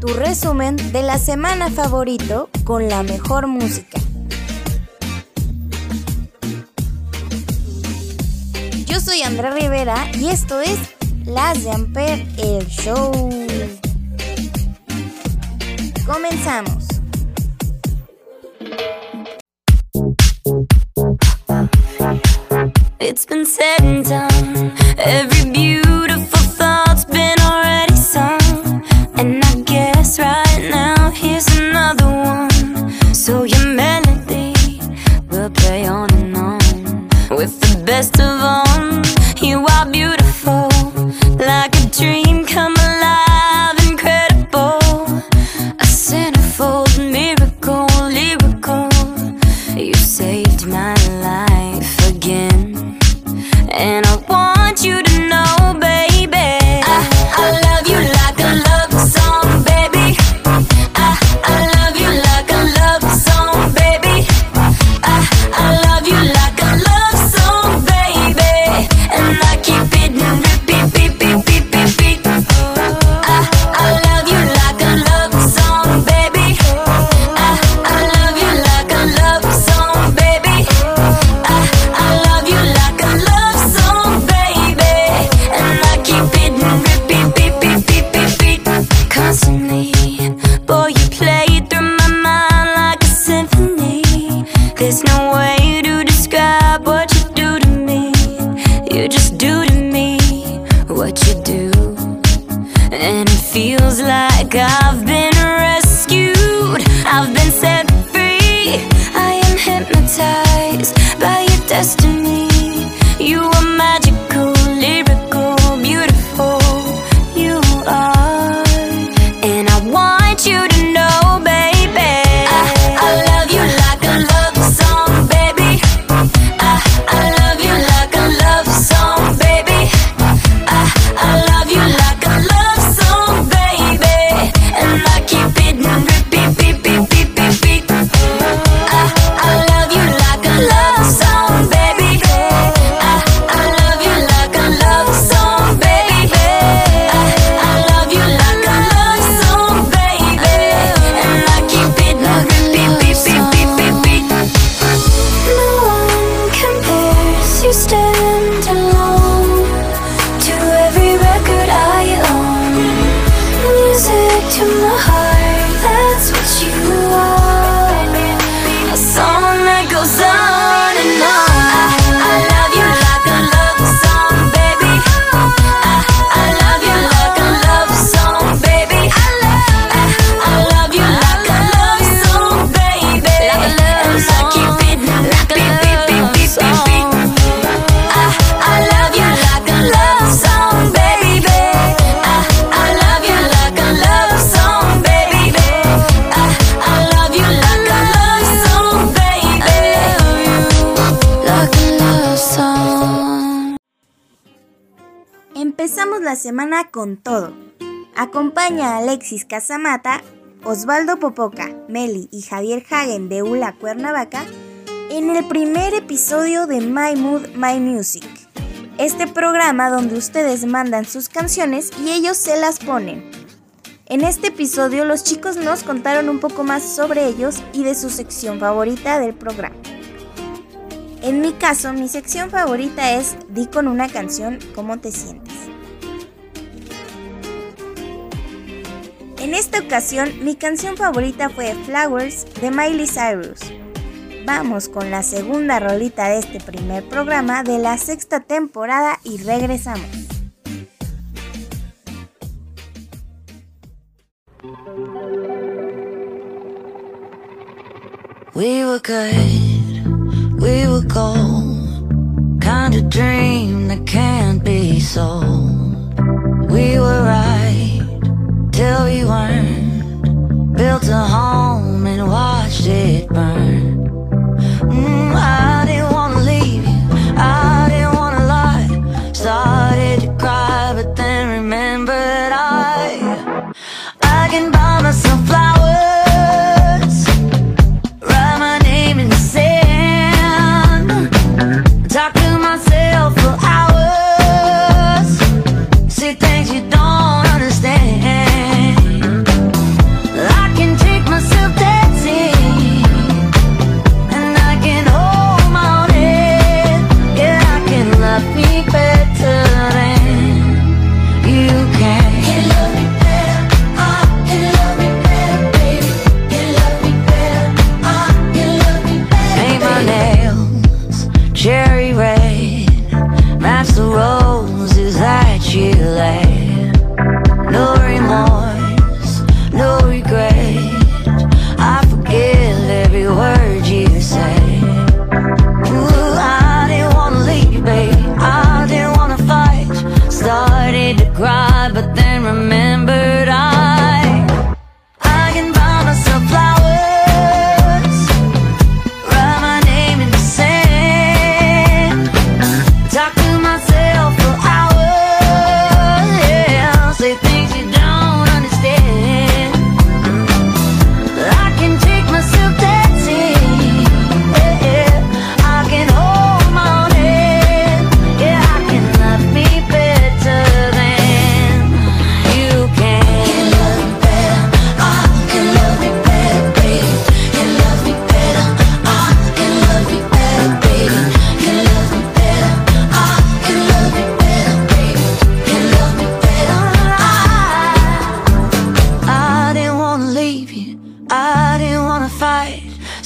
tu resumen de la semana favorito con la mejor música. Yo soy Andrea Rivera y esto es Las de Amper, el show. Comenzamos. It's been said and done. Every beautiful So your melody will play on and on. With the best of them, destiny. You semana con todo. Acompaña a Alexis Casamata, Osvaldo Popoca, Meli y Javier Hagen de ULA Cuernavaca en el primer episodio de My Mood, My Music. Este programa donde ustedes mandan sus canciones y ellos se las ponen. En este episodio los chicos nos contaron un poco más sobre ellos y de su sección favorita del programa. En mi caso, mi sección favorita es Di con una canción cómo te sientes. En esta ocasión, mi canción favorita fue Flowers de Miley Cyrus. Vamos con la segunda rolita de este primer programa de la sexta temporada y regresamos. We were good, we were gold. Kind of dream that can't be sold. We were right we weren't. Built a home and watched it.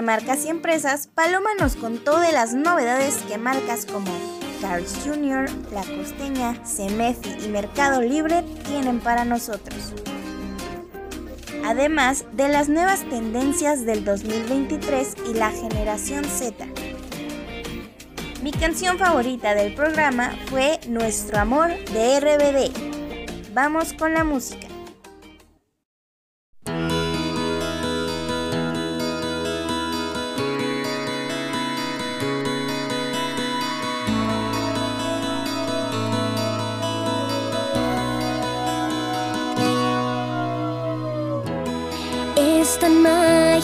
de marcas y empresas, Paloma nos contó de las novedades que marcas como Carl's Jr., La Costeña, Semefi y Mercado Libre tienen para nosotros. Además de las nuevas tendencias del 2023 y la generación Z. Mi canción favorita del programa fue Nuestro Amor de RBD. Vamos con la música.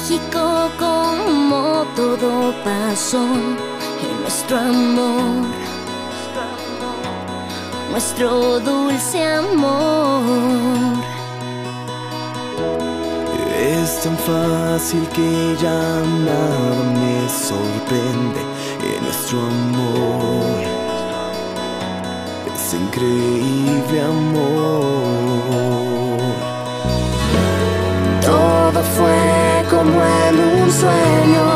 mágico como todo pasó en nuestro amor, nuestro dulce amor. Es tan fácil que ya nada me sorprende en nuestro amor. Es increíble amor. Todo fue como en un sueño.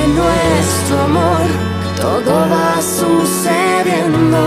En nuestro amor todo va sucediendo.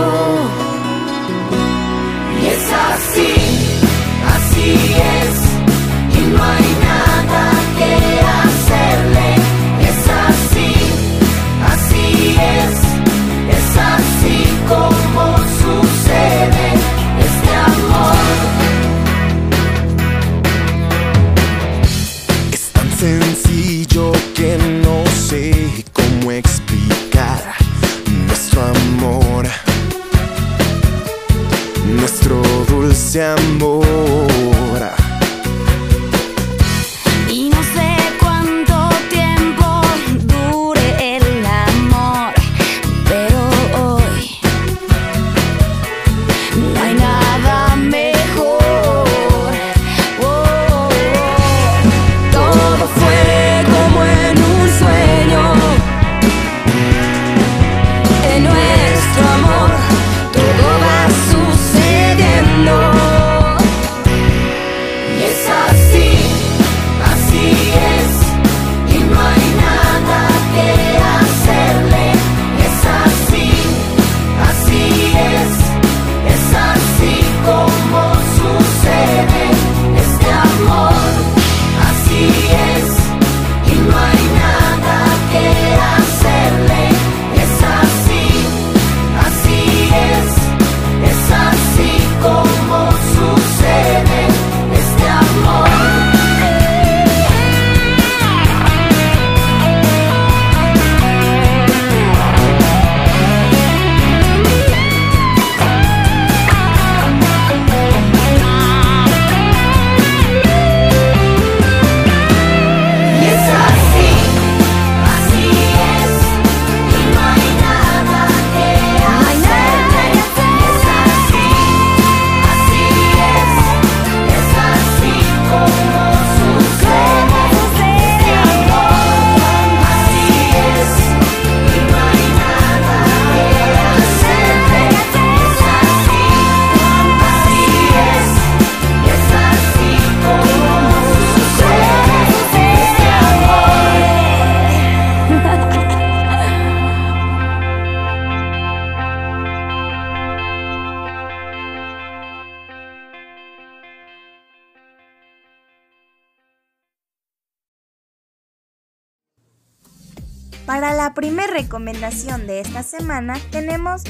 Para la primera recomendación de esta semana tenemos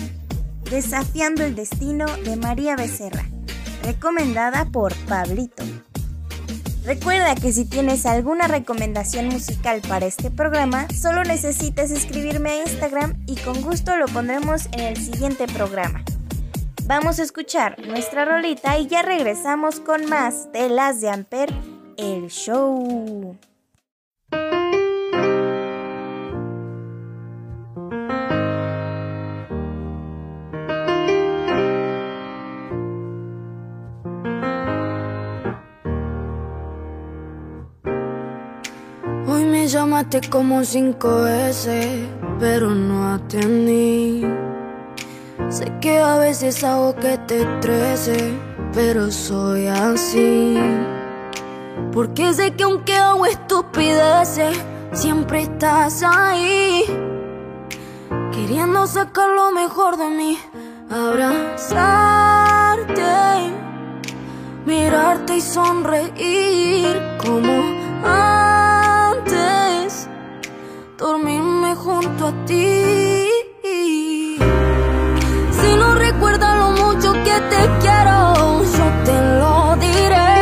Desafiando el Destino de María Becerra, recomendada por Pablito. Recuerda que si tienes alguna recomendación musical para este programa, solo necesitas escribirme a Instagram y con gusto lo pondremos en el siguiente programa. Vamos a escuchar nuestra rolita y ya regresamos con más de las de Amper, el show. Llamaste como cinco veces, pero no atendí. Sé que a veces hago que te estrese, pero soy así. Porque sé que aunque hago estupideces, siempre estás ahí. Queriendo sacar lo mejor de mí, abrazarte, mirarte y sonreír como antes, dormirme junto a ti. Si no recuerdas lo mucho que te quiero, yo te lo diré.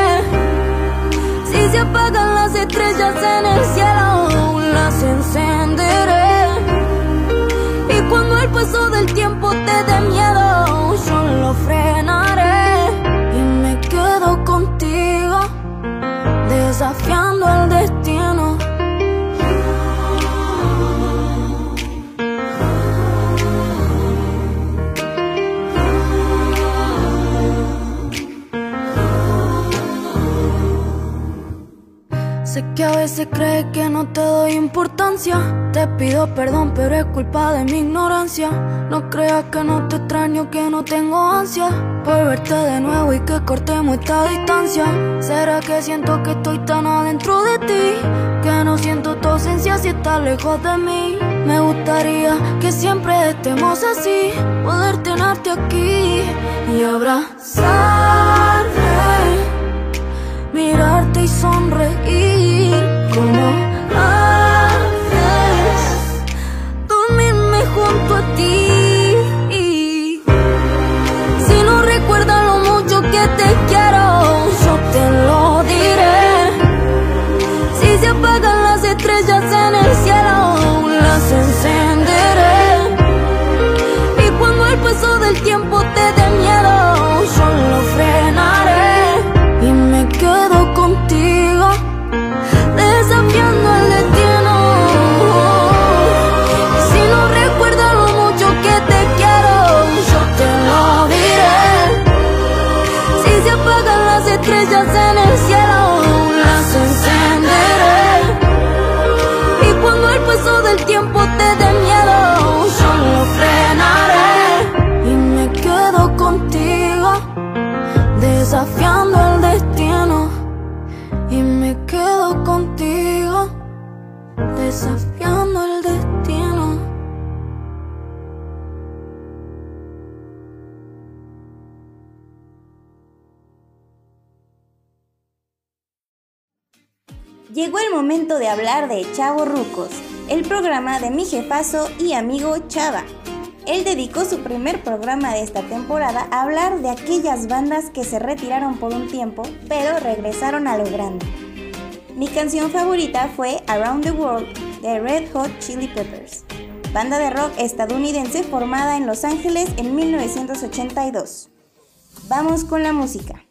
Si se apagan las estrellas en el cielo, las encenderé. Y cuando el paso del tiempo te dé miedo, yo lo frenaré. Y me quedo contigo, desafiando el destino. Que a veces crees que no te doy importancia. Te pido perdón, pero es culpa de mi ignorancia. No creas que no te extraño, que no tengo ansia por verte de nuevo y que cortemos esta distancia. ¿Será que siento que estoy tan adentro de ti? Que no siento tu ausencia si estás lejos de mí. Me gustaría que siempre estemos así, poder tenerte aquí y abrazarte mirarte y sonreír el momento de hablar de Chavo Rucos, el programa de mi jefazo y amigo Chava. Él dedicó su primer programa de esta temporada a hablar de aquellas bandas que se retiraron por un tiempo, pero regresaron a lo grande. Mi canción favorita fue Around the World de Red Hot Chili Peppers, banda de rock estadounidense formada en Los Ángeles en 1982. Vamos con la música.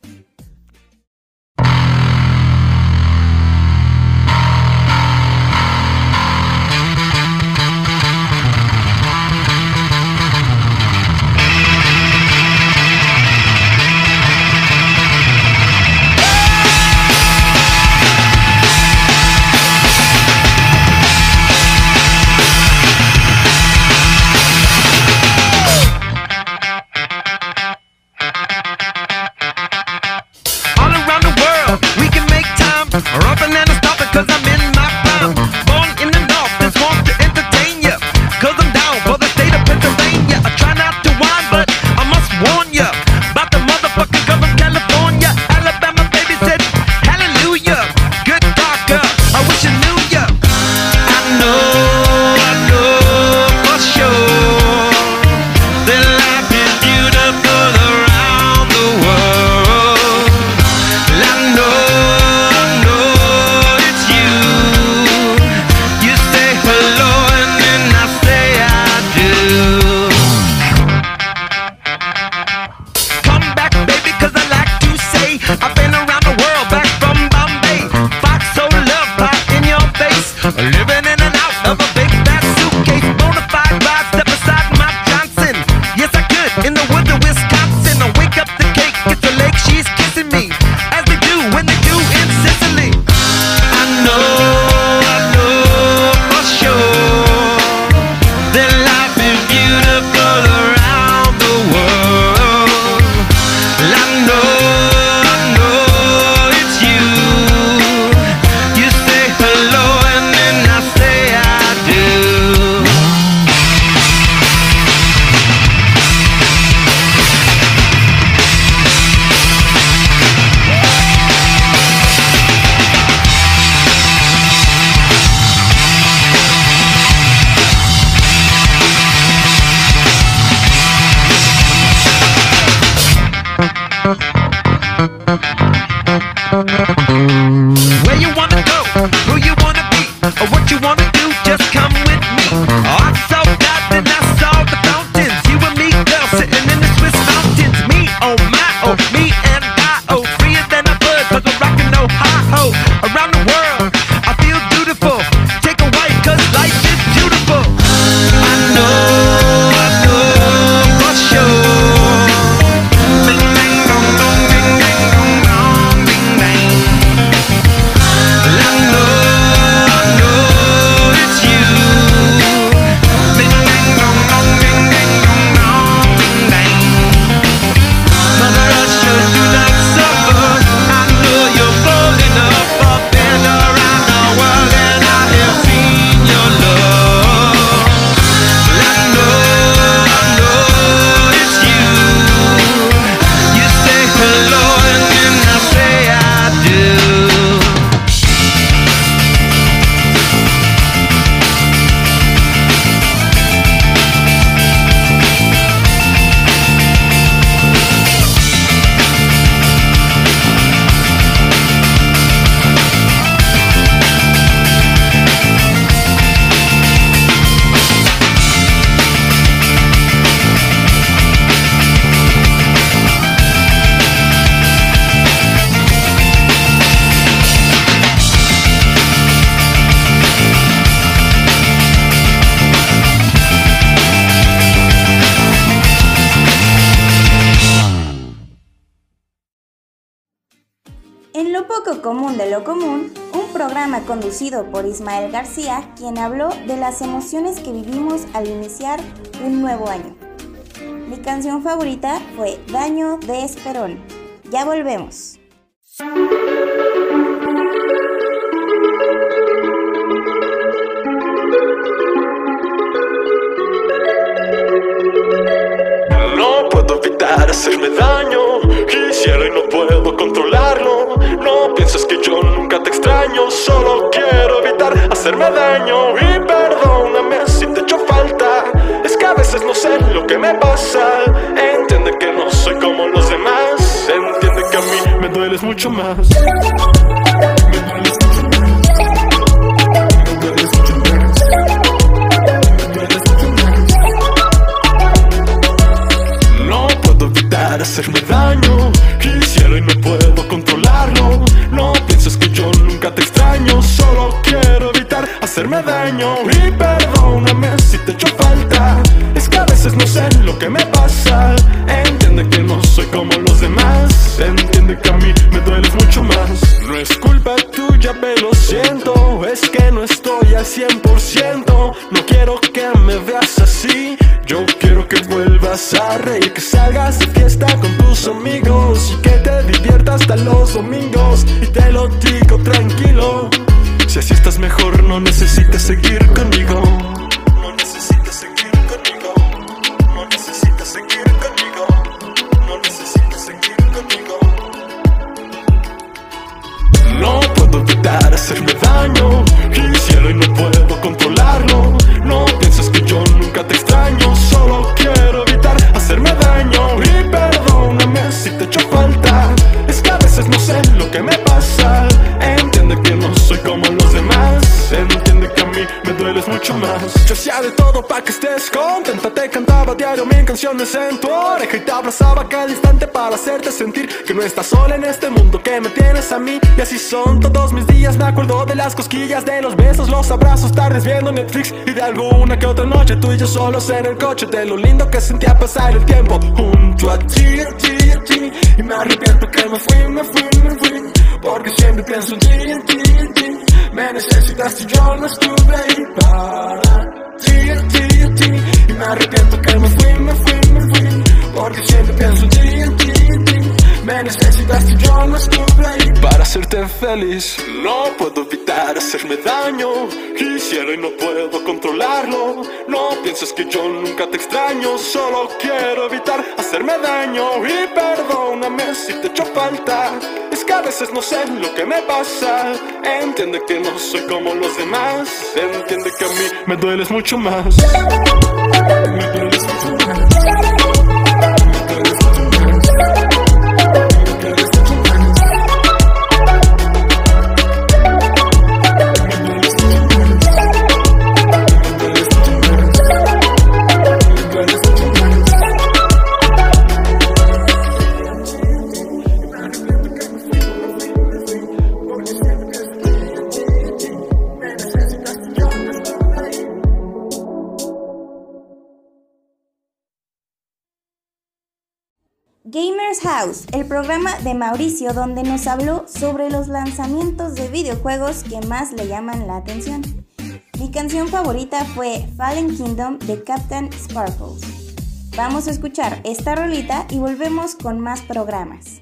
Conducido por Ismael García, quien habló de las emociones que vivimos al iniciar un nuevo año. Mi canción favorita fue Daño de Esperón. Ya volvemos. Entiende que no soy como los demás. Entiende que a mí me dueles mucho más. No puedo evitar hacerme daño. Quisiera y no puedo controlarlo. No pienses que yo nunca te extraño. Solo quiero evitar hacerme daño. Y perdóname si te echo que me pasa. Entiende que no soy como los demás. Entiende que a mí me dueles mucho más. No es culpa tuya, pero siento. Es que no estoy al 100%. No quiero que me veas así. Yo quiero que vuelvas a reír, que salgas de fiesta con tus amigos y que te diviertas hasta los domingos. Y te lo digo tranquilo. Si así estás mejor, no necesitas seguir hacerte sentir que no estás sola en este mundo. Que me tienes a mí. Y así son todos mis días. Me acuerdo de las cosquillas, de los besos, los abrazos, tardes viendo Netflix. Y de alguna que otra noche tú y yo solos en el coche. De lo lindo que sentía pasar el tiempo junto a ti, ti, ti. Y me arrepiento que me fui, me fui, me fui. Porque siempre pienso en ti, en ti, ti. Me necesitaste y yo no estuve ahí para ti, ti, ti. Y me arrepiento que me fui, me fui, me fui. Porque siempre pienso en ti, ti. Me necesitaste y yo no ahí para hacerte feliz. No puedo evitar hacerme daño. Quisiera y no puedo controlarlo. No pienses que yo nunca te extraño. Solo quiero evitar hacerme daño. Y perdóname si te echo falta. Es que a veces no sé lo que me pasa. Entiende que no soy como los demás. Entiende que a mí me dueles mucho más. Me dueles mucho más. Me dueles mucho más. Me dueles mucho más. House, el programa de Mauricio donde nos habló sobre los lanzamientos de videojuegos que más le llaman la atención. Mi canción favorita fue Fallen Kingdom de Captain Sparkles. Vamos a escuchar esta rolita y volvemos con más programas.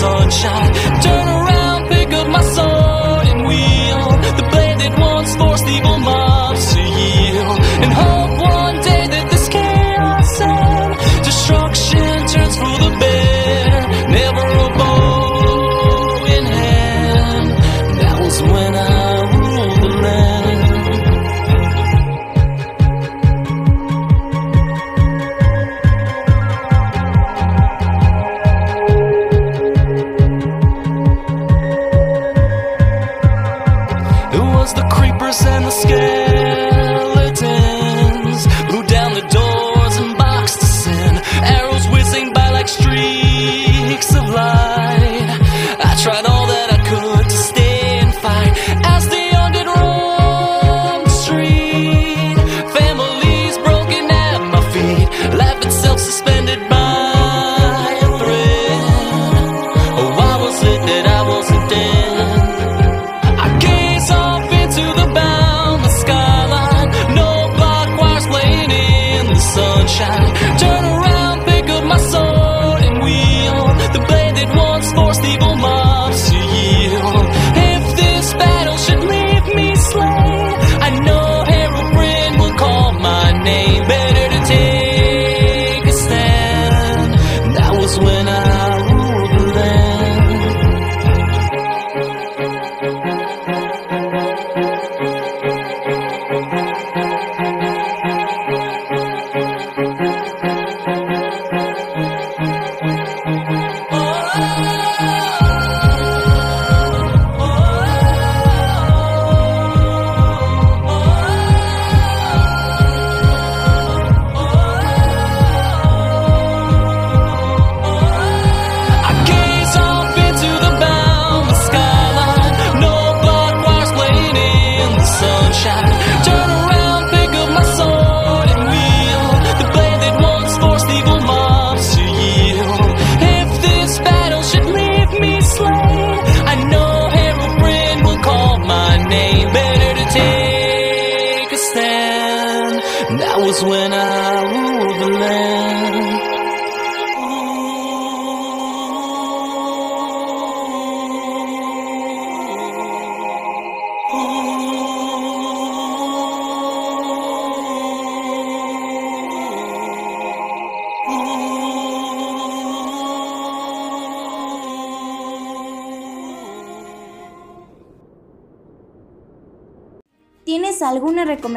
sunshine.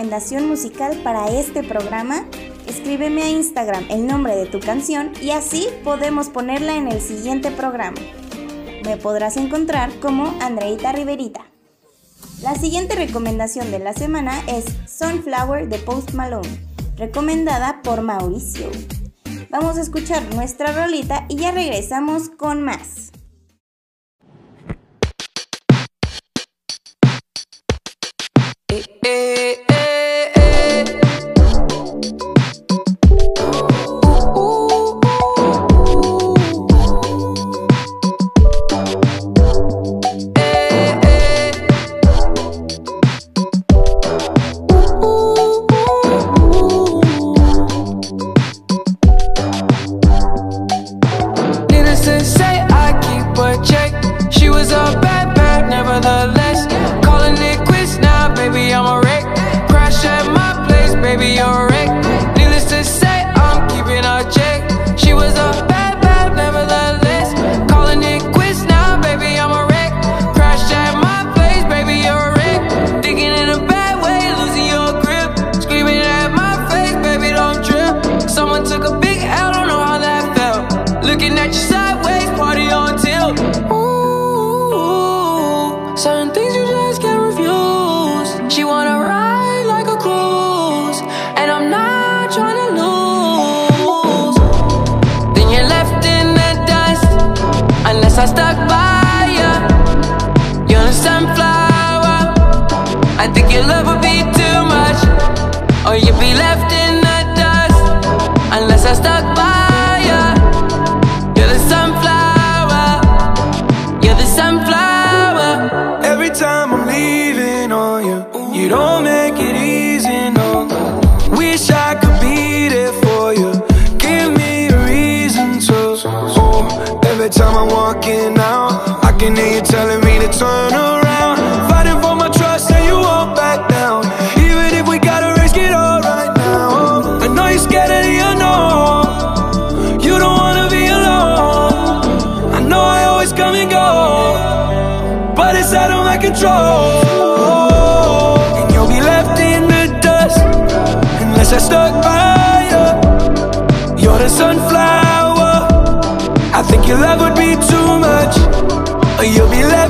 recomendación musical para este programa, escríbeme a Instagram el nombre de tu canción y así podemos ponerla en el siguiente programa. Me podrás encontrar como Andreita Riverita. La siguiente recomendación de la semana es Sunflower de Post Malone, recomendada por Mauricio. Vamos a escuchar nuestra rolita y ya regresamos con más. sunflower. I think your love would be too much Or you'd be left in the dust. Unless I stuck by ya. You're the sunflower. You're the sunflower. Every time I'm leaving on you You don't make it easy, no. Wish I could be there for you. Give me a reason to. Oh, Every time I'm walking out I can hear you telling me to turn around. Fighting for my trust, and you won't back down. Even if we gotta risk it all right now. I know you're scared of the unknown. You don't wanna be alone. I know I always come and go, but it's out of my control. And you'll be left in the dust unless I stuck by you. You're the sunflower. I think your love would be too much, you'll be left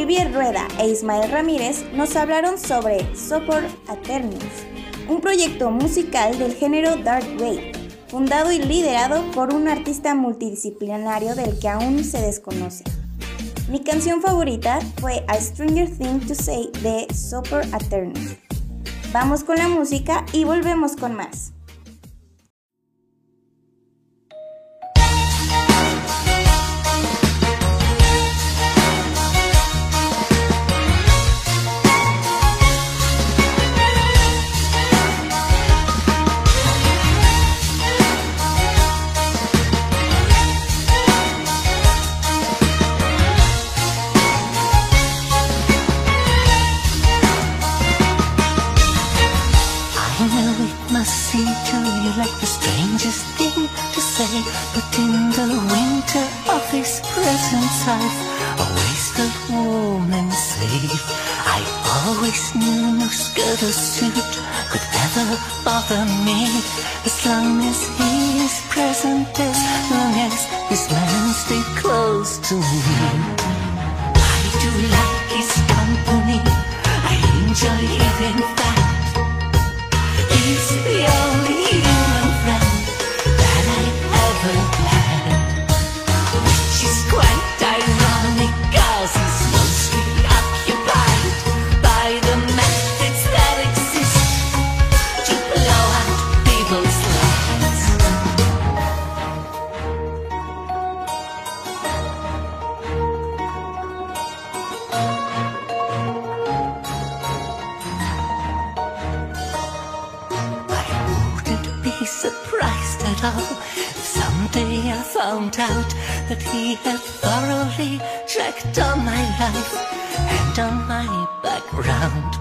Olivier Rueda e Ismael Ramírez nos hablaron sobre Sopor Aternus, un proyecto musical del género Dark Wave, fundado y liderado por un artista multidisciplinario del que aún se desconoce. Mi canción favorita fue A Stranger Thing to Say de Sopor Aternus. Vamos con la música y volvemos con más. Of his present life, a wasted woman safe. I always knew no skirt or suit could ever bother me, as long as he is present, as long as his man stay close to me. I do like his company. I enjoy it in fact. He's the out that he had thoroughly tracked on my life and on my background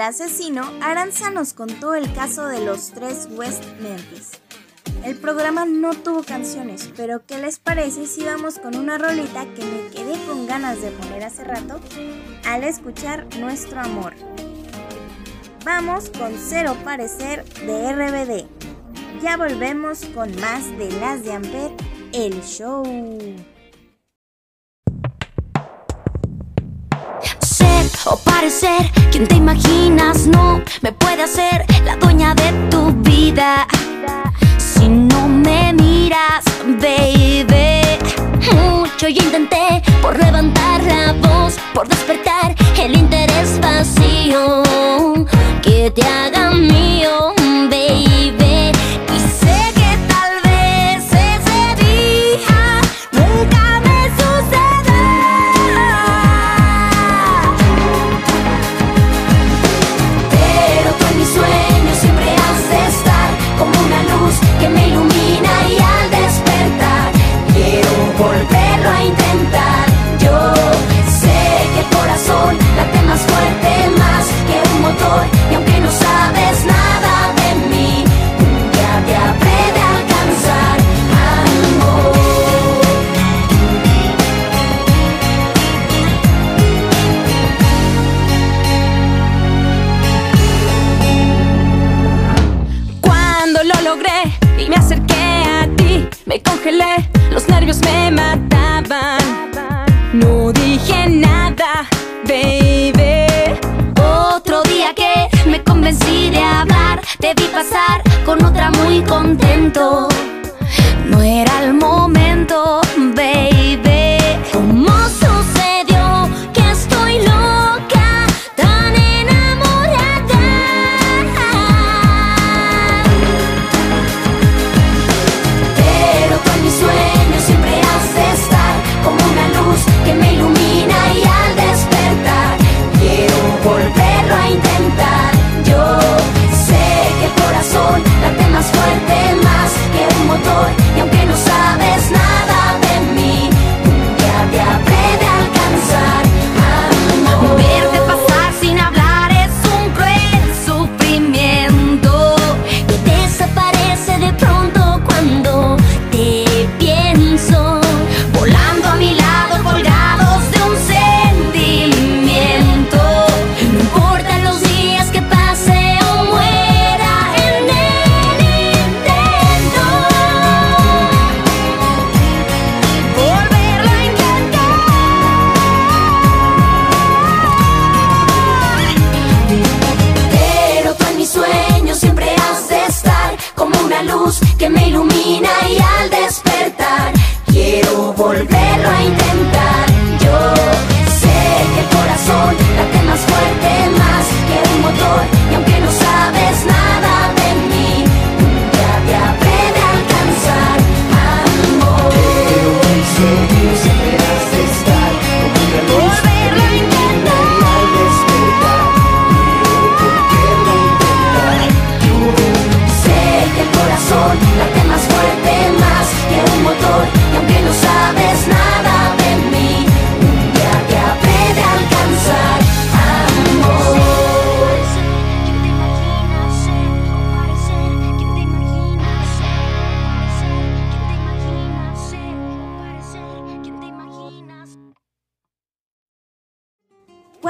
el asesino, Aranza nos contó el caso de los tres West Memphis. El programa no tuvo canciones, pero ¿qué les parece si vamos con una rolita que me quedé con ganas de poner hace rato al escuchar Nuestro Amor? Vamos con Cero Parecer de RBD. Ya volvemos con más de Las de Amper, el show. o parecer. Quien te imaginas no me puede hacer la dueña de tu vida. Si no me miras baby. Mucho yo intenté por levantar la voz por despertar el interés vacío. Que te haga mío. los nervios me mataban. No dije nada, baby. Otro día que me convencí de hablar, te vi pasar con otra muy contento. No era el momento, baby.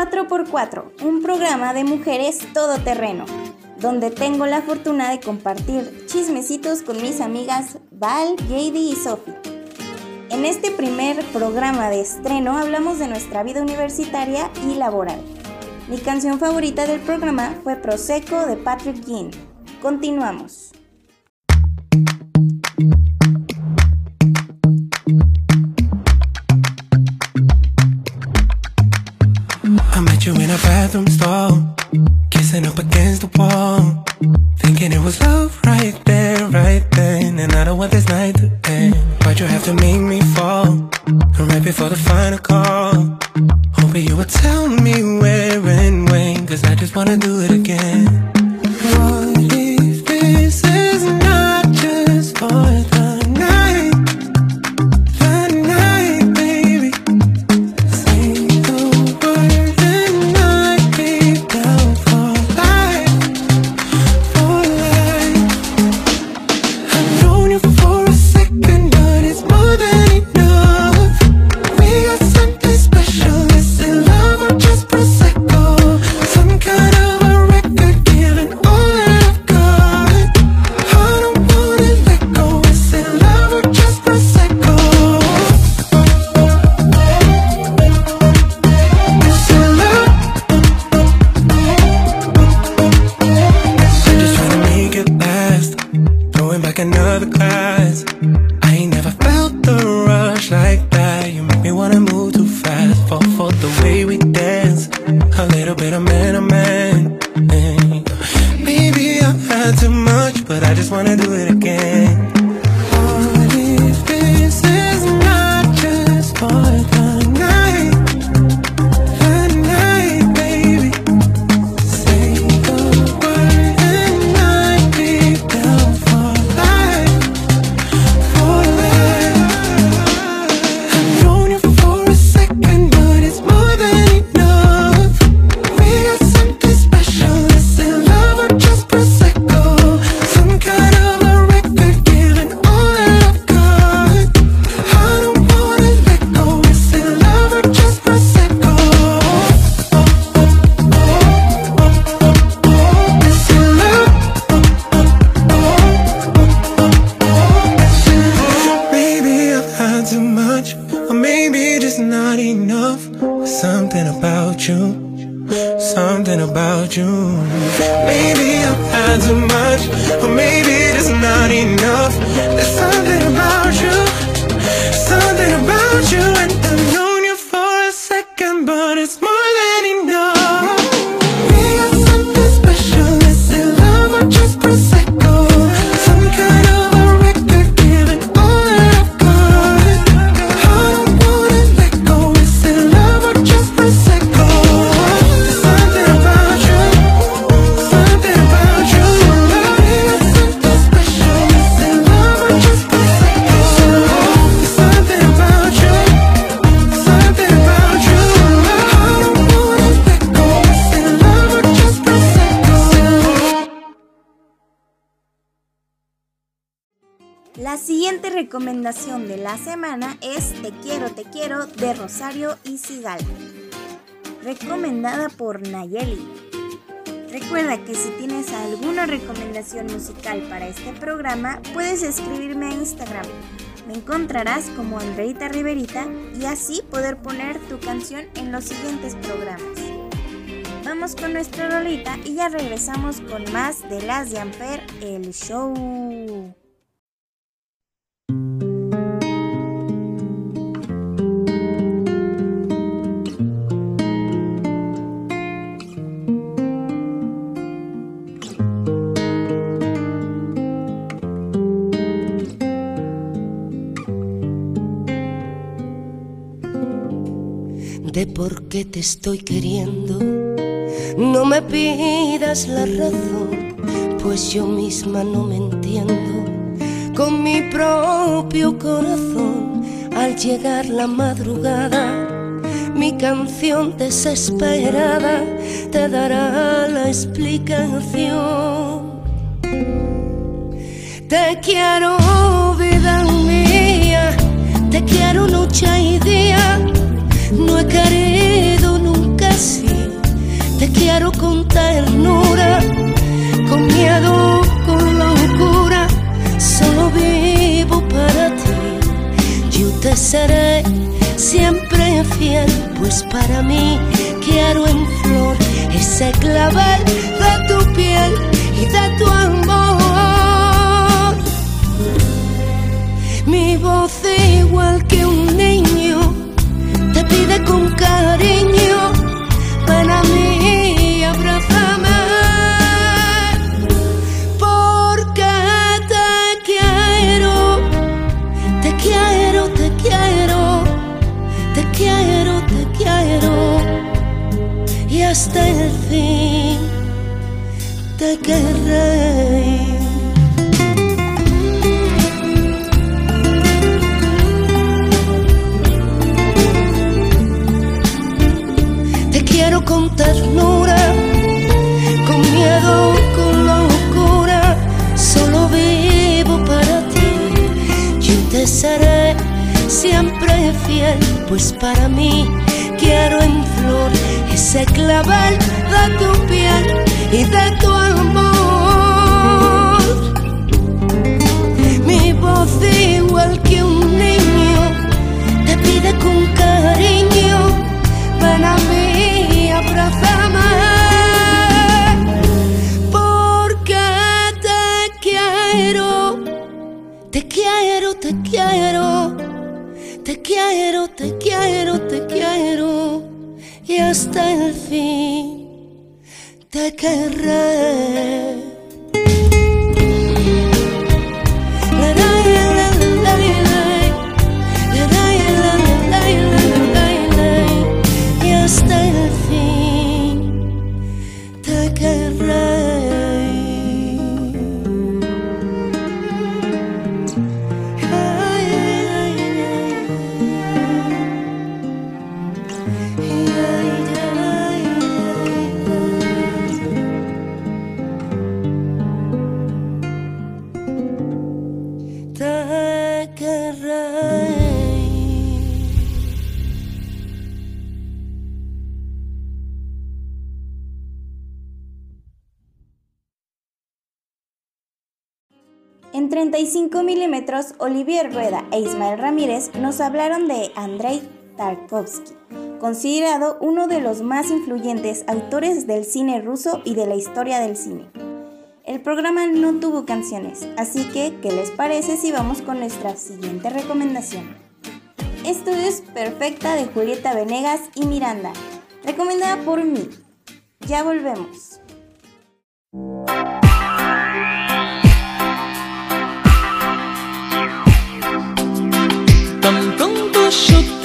4x4, un programa de mujeres todoterreno, donde tengo la fortuna de compartir chismecitos con mis amigas Val, Jady y Sophie. En este primer programa de estreno hablamos de nuestra vida universitaria y laboral. Mi canción favorita del programa fue Prosecco de Patrick Ginn. Continuamos. thinking it was love. Semana es Te quiero, te quiero de Rosario y Sigala. Recomendada por Nayeli. Recuerda que si tienes alguna recomendación musical para este programa, puedes escribirme a Instagram. Me encontrarás como Andreita Riverita y así poder poner tu canción en los siguientes programas. Vamos con nuestra rolita y ya regresamos con más de Las de Amper, el show. De por qué te estoy queriendo. No me pidas la razón, pues yo misma no me entiendo. Con mi propio corazón, al llegar la madrugada, mi canción desesperada te dará la explicación. Te quiero, vida mía, te quiero noche y día. No he querido nunca así. Te quiero con ternura, con miedo, con locura. Solo vivo para ti. Yo te seré siempre fiel, pues para mí quiero en flor ese clavel de tu piel y de tu amor. Pues para mí quiero en flor ese clavel de tu piel y de tu amor. Mi voz igual que un niño te pide con cariño, ven a mí, abrázame, porque te quiero, te quiero, te quiero, te quiero, te quiero, hasta el fin te querré. 35 milímetros, Olivier Rueda e Ismael Ramírez nos hablaron de Andrei Tarkovsky, considerado uno de los más influyentes autores del cine ruso y de la historia del cine. El programa no tuvo canciones, así que, ¿qué les parece si vamos con nuestra siguiente recomendación? Esto es Perfecta de Julieta Venegas y Miranda, recomendada por mí. Ya volvemos. should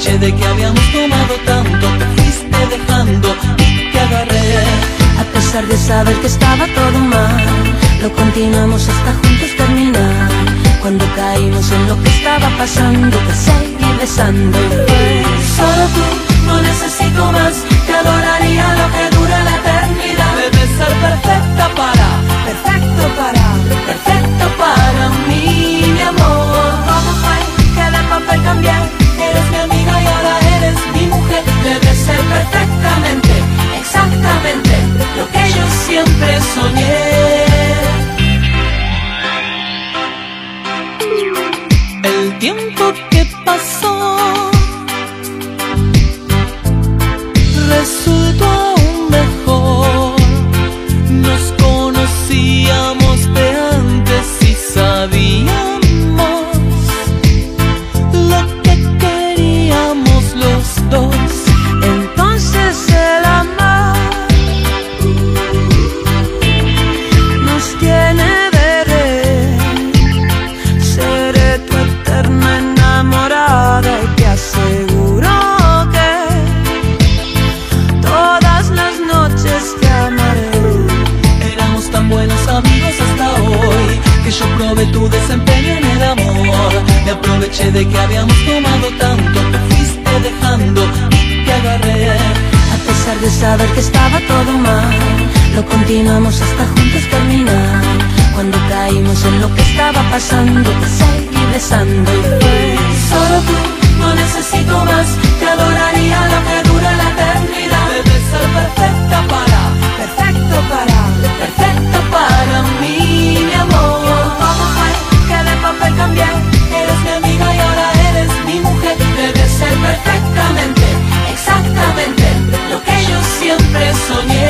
De que habíamos tomado tanto, te fuiste dejando y te agarré. A pesar de saber que estaba todo mal, lo continuamos hasta juntos terminar. Cuando caímos en lo que estaba pasando, te seguí besando fue Solo tú, no necesito más, te adoraría lo que dura la eternidad. Debes ser perfecta para, perfecto para, perfecto para mí, mi amor. ¿Cómo fue que de papel cambié? Debes ser perfectamente, exactamente lo que yo siempre soñé. El tiempo que pasó resultó que habíamos tomado tanto, te fuiste dejando y te agarré. A pesar de saber que estaba todo mal, lo continuamos hasta juntos terminar. Cuando caímos en lo que estaba pasando, te seguí besando y fue Solo tú, no necesito más, te adoraría lo que dura la eternidad. Debes ser perfecta para, perfecto para, perfecta para mí, mi amor. ¿Cómo fue que de papel cambié? Debes ser perfectamente, exactamente lo que yo siempre soñé.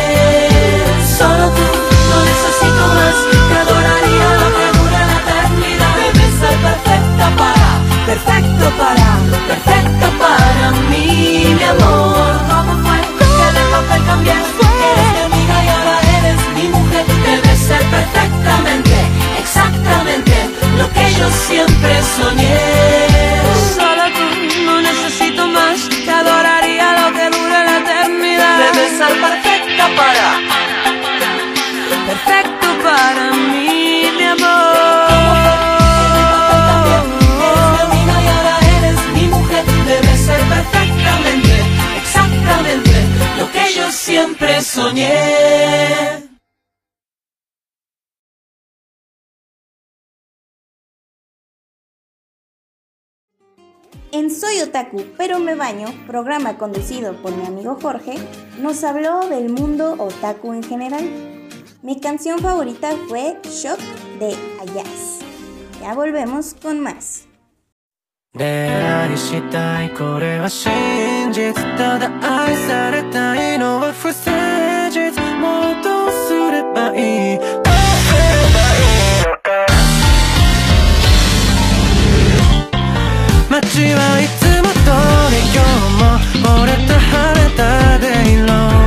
Solo tú, no necesito más, te adoraría lo que dura la eternidad. Debes ser perfecta para, perfecto para, perfecta para mí, mi amor. ¿Cómo fue que de papel? Eres mi amiga y ahora eres mi mujer. Debes ser perfectamente, exactamente lo que yo siempre soñé. soñé. En Soy Otaku, pero me baño, programa conducido por mi amigo Jorge, nos habló del mundo otaku en general. Mi canción favorita fue Shock de Ayaz. Ya volvemos con más. 恋愛したいこれは真実ただ愛されたいのは不 実もうどうすればいいどうすればいいのか街はいつも通り今日も俺と晴れたでいろ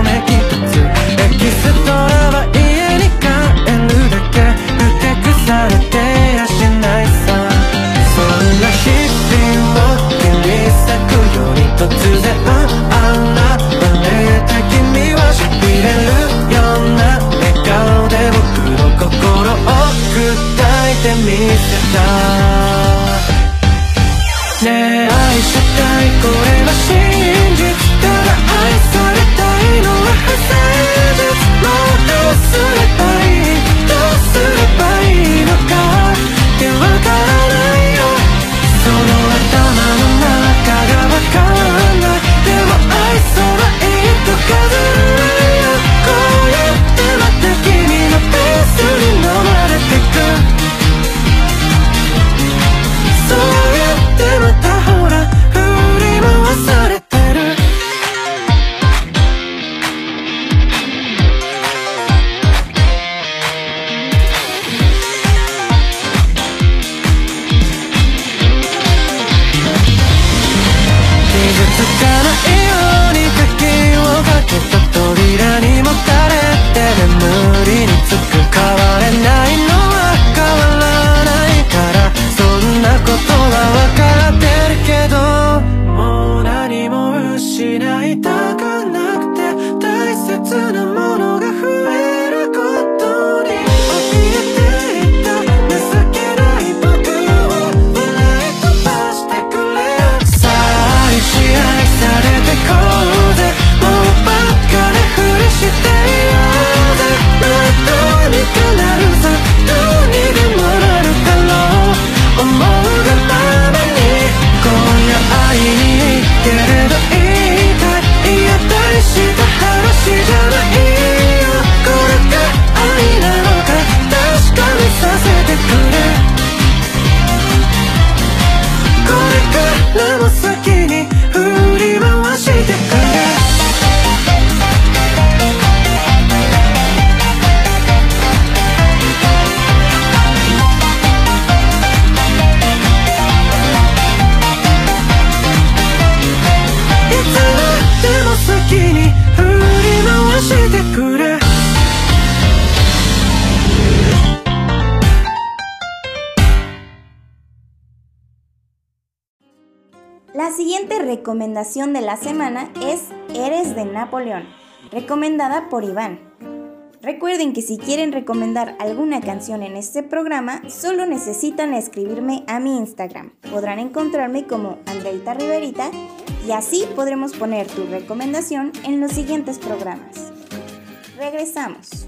たねえ愛したいこれは真実。ただ愛されたいのは不正でもす Napoleón, recomendada por Iván. Recuerden que si quieren recomendar alguna canción en este programa, solo necesitan escribirme a mi Instagram. Podrán encontrarme como Andreita Riverita y así podremos poner tu recomendación en los siguientes programas. Regresamos.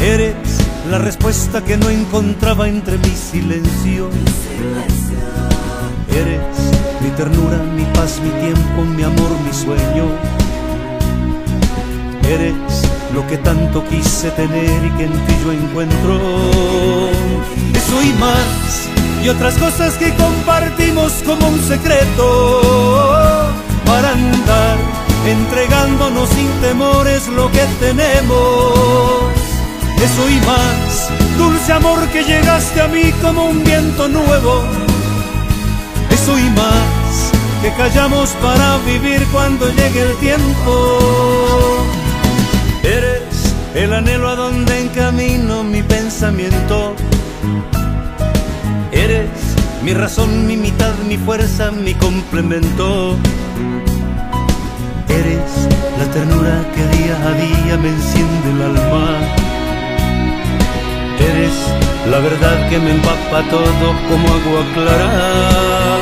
Eres la respuesta que no encontraba entre mi silencio. Eres mi ternura, mi paz, mi tiempo, mi amor, mi sueño. Eres lo que tanto quise tener y que en ti yo encuentro. Eso y más, y otras cosas que compartimos como un secreto. Para andar entregándonos sin temores lo que tenemos eso y más, dulce amor que llegaste a mí como un viento nuevo. Eso y más, que callamos para vivir cuando llegue el tiempo. Eres el anhelo a donde encamino mi pensamiento. Eres mi razón, mi mitad, mi fuerza, mi complemento. Eres la ternura que día a día me enciende el alma. Eres la verdad que me empapa todo como agua clara.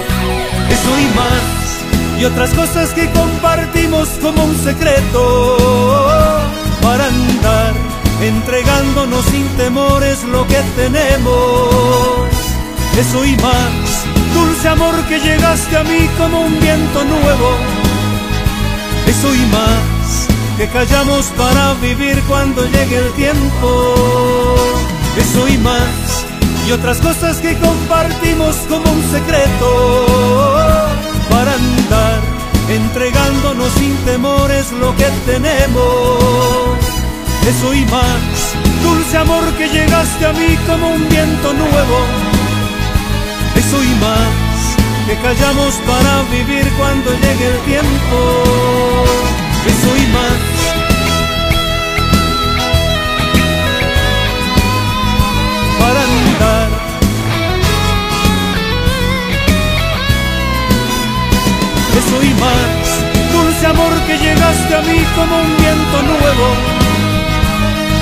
Eso y más, y otras cosas que compartimos como un secreto. Para andar entregándonos sin temores lo que tenemos. Eso y más, dulce amor que llegaste a mí como un viento nuevo. Eso y más, que callamos para vivir cuando llegue el tiempo eso y más, y otras cosas que compartimos como un secreto, para andar entregándonos sin temores lo que tenemos. Eso y más, dulce amor que llegaste a mí como un viento nuevo. Eso y más, que callamos para vivir cuando llegue el tiempo. Eso. a mí como un viento nuevo.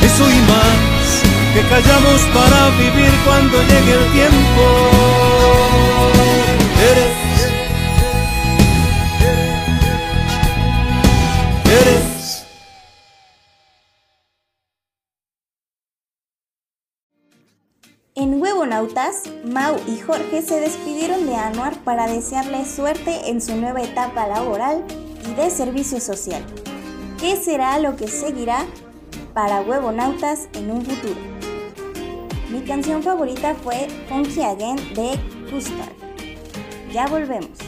Eso y más que callamos para vivir cuando llegue el tiempo. Eres. Eres. En Huevonautas, Mau y Jorge se despidieron de Anuar para desearle suerte en su nueva etapa laboral y de servicio social. ¿Qué será lo que seguirá para huevonautas en un futuro? Mi canción favorita fue Funky Again de Custard. Ya volvemos.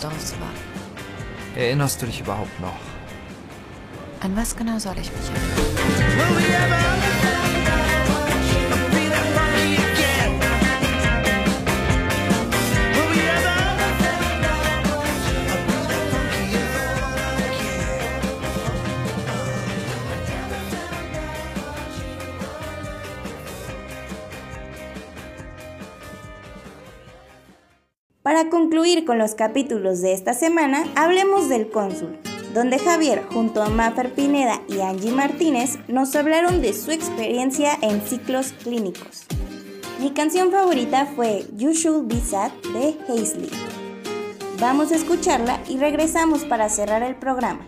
darauf zu warten. Erinnerst du dich überhaupt noch? An was genau soll ich mich erinnern? Will we ever... concluir con los capítulos de esta semana, hablemos del cónsul, donde Javier junto a Maffer Pineda y Angie Martínez nos hablaron de su experiencia en ciclos clínicos. Mi canción favorita fue You Should Be Sad de Hazley. Vamos a escucharla y regresamos para cerrar el programa.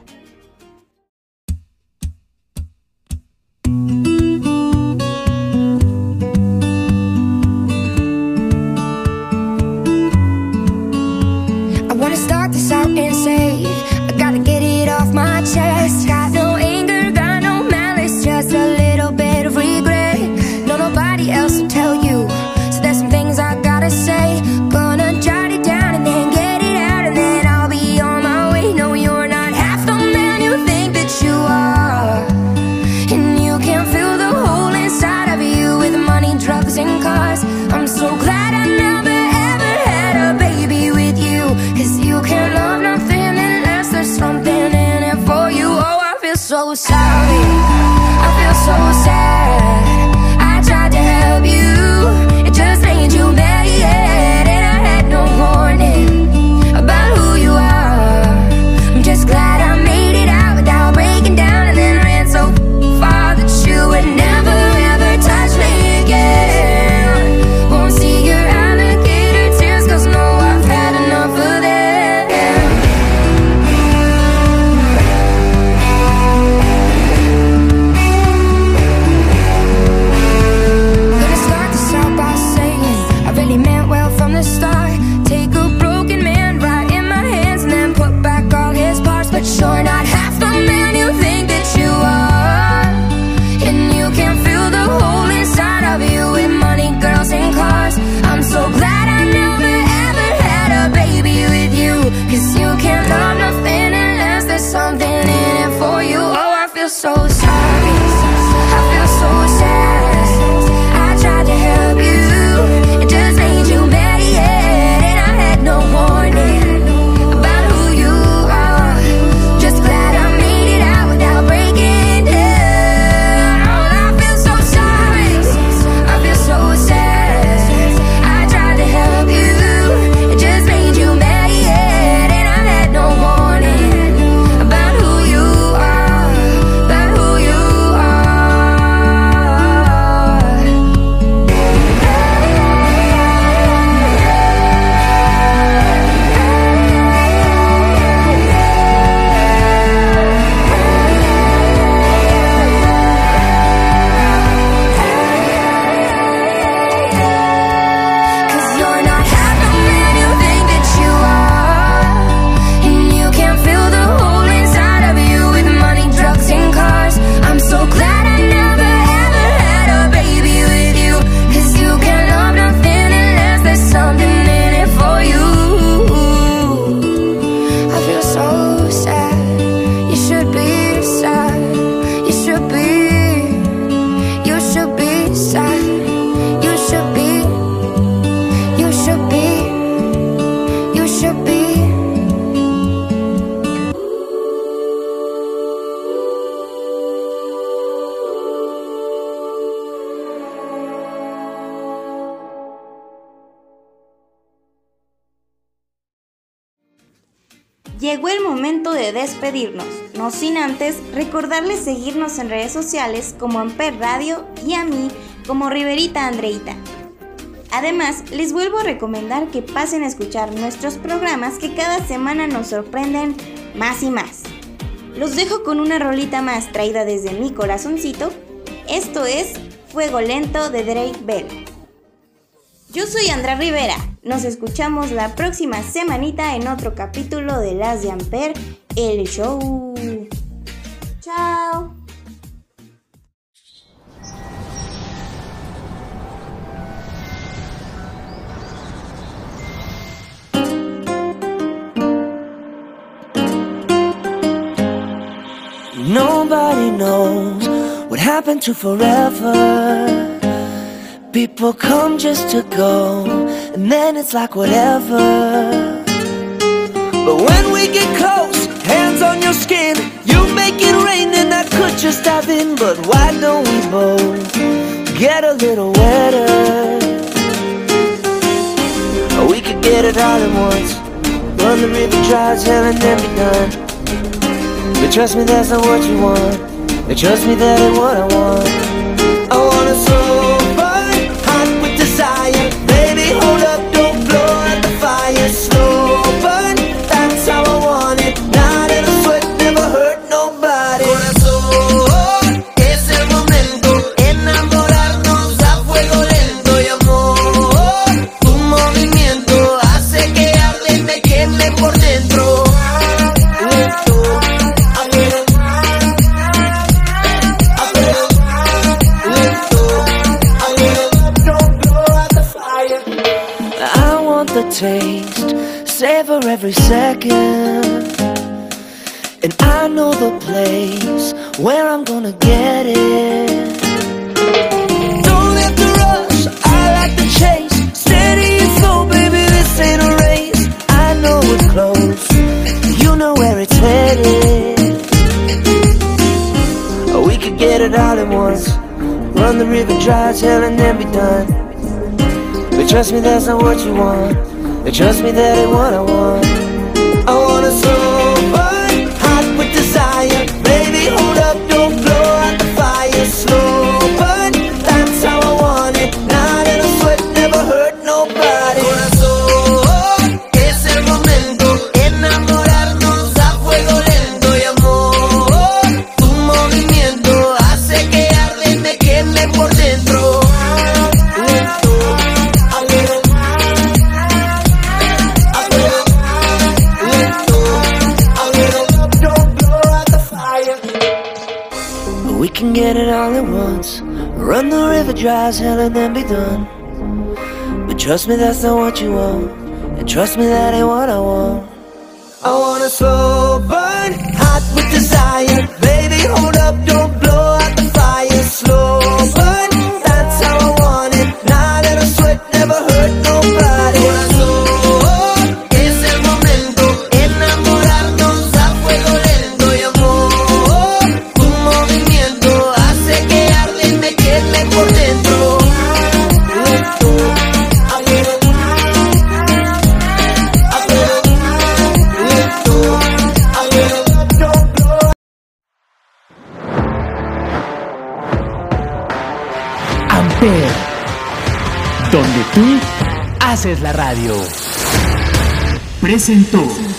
Despedirnos, no sin antes recordarles seguirnos en redes sociales como Amper Radio y a mí como Riverita Andreita. Además, les vuelvo a recomendar que pasen a escuchar nuestros programas que cada semana nos sorprenden más y más. Los dejo con una rolita más traída desde mi corazoncito. Esto es Fuego Lento de Drake Bell. Yo soy Andra Rivera. Nos escuchamos la próxima semanita en otro capítulo de Las de Amper, el show. Chao. Nobody knows what happened to forever. People come just to go, and then it's like whatever. But when we get close, hands on your skin, you make it rain, and I could just dive in. But why don't we both get a little wetter? We could get it all at once. Run the river dry as hell and then be done. But trust me, that's not what you want. And trust me, that ain't what I want. I want queme por dentro. Lento. I want the taste, savor every second. And I know the place where I'm gonna get it. Don't have to rush, I like the chase. Know it's close, you know where it's headed. We could get it all at once. Run the river dry hell and then be done. But trust me, that's not what you want. And trust me, that ain't what I want. Run the river dry as hell and then be done. But trust me, that's not what you want. And trust me, that ain't what I want. I want a slow la radio. Presentó.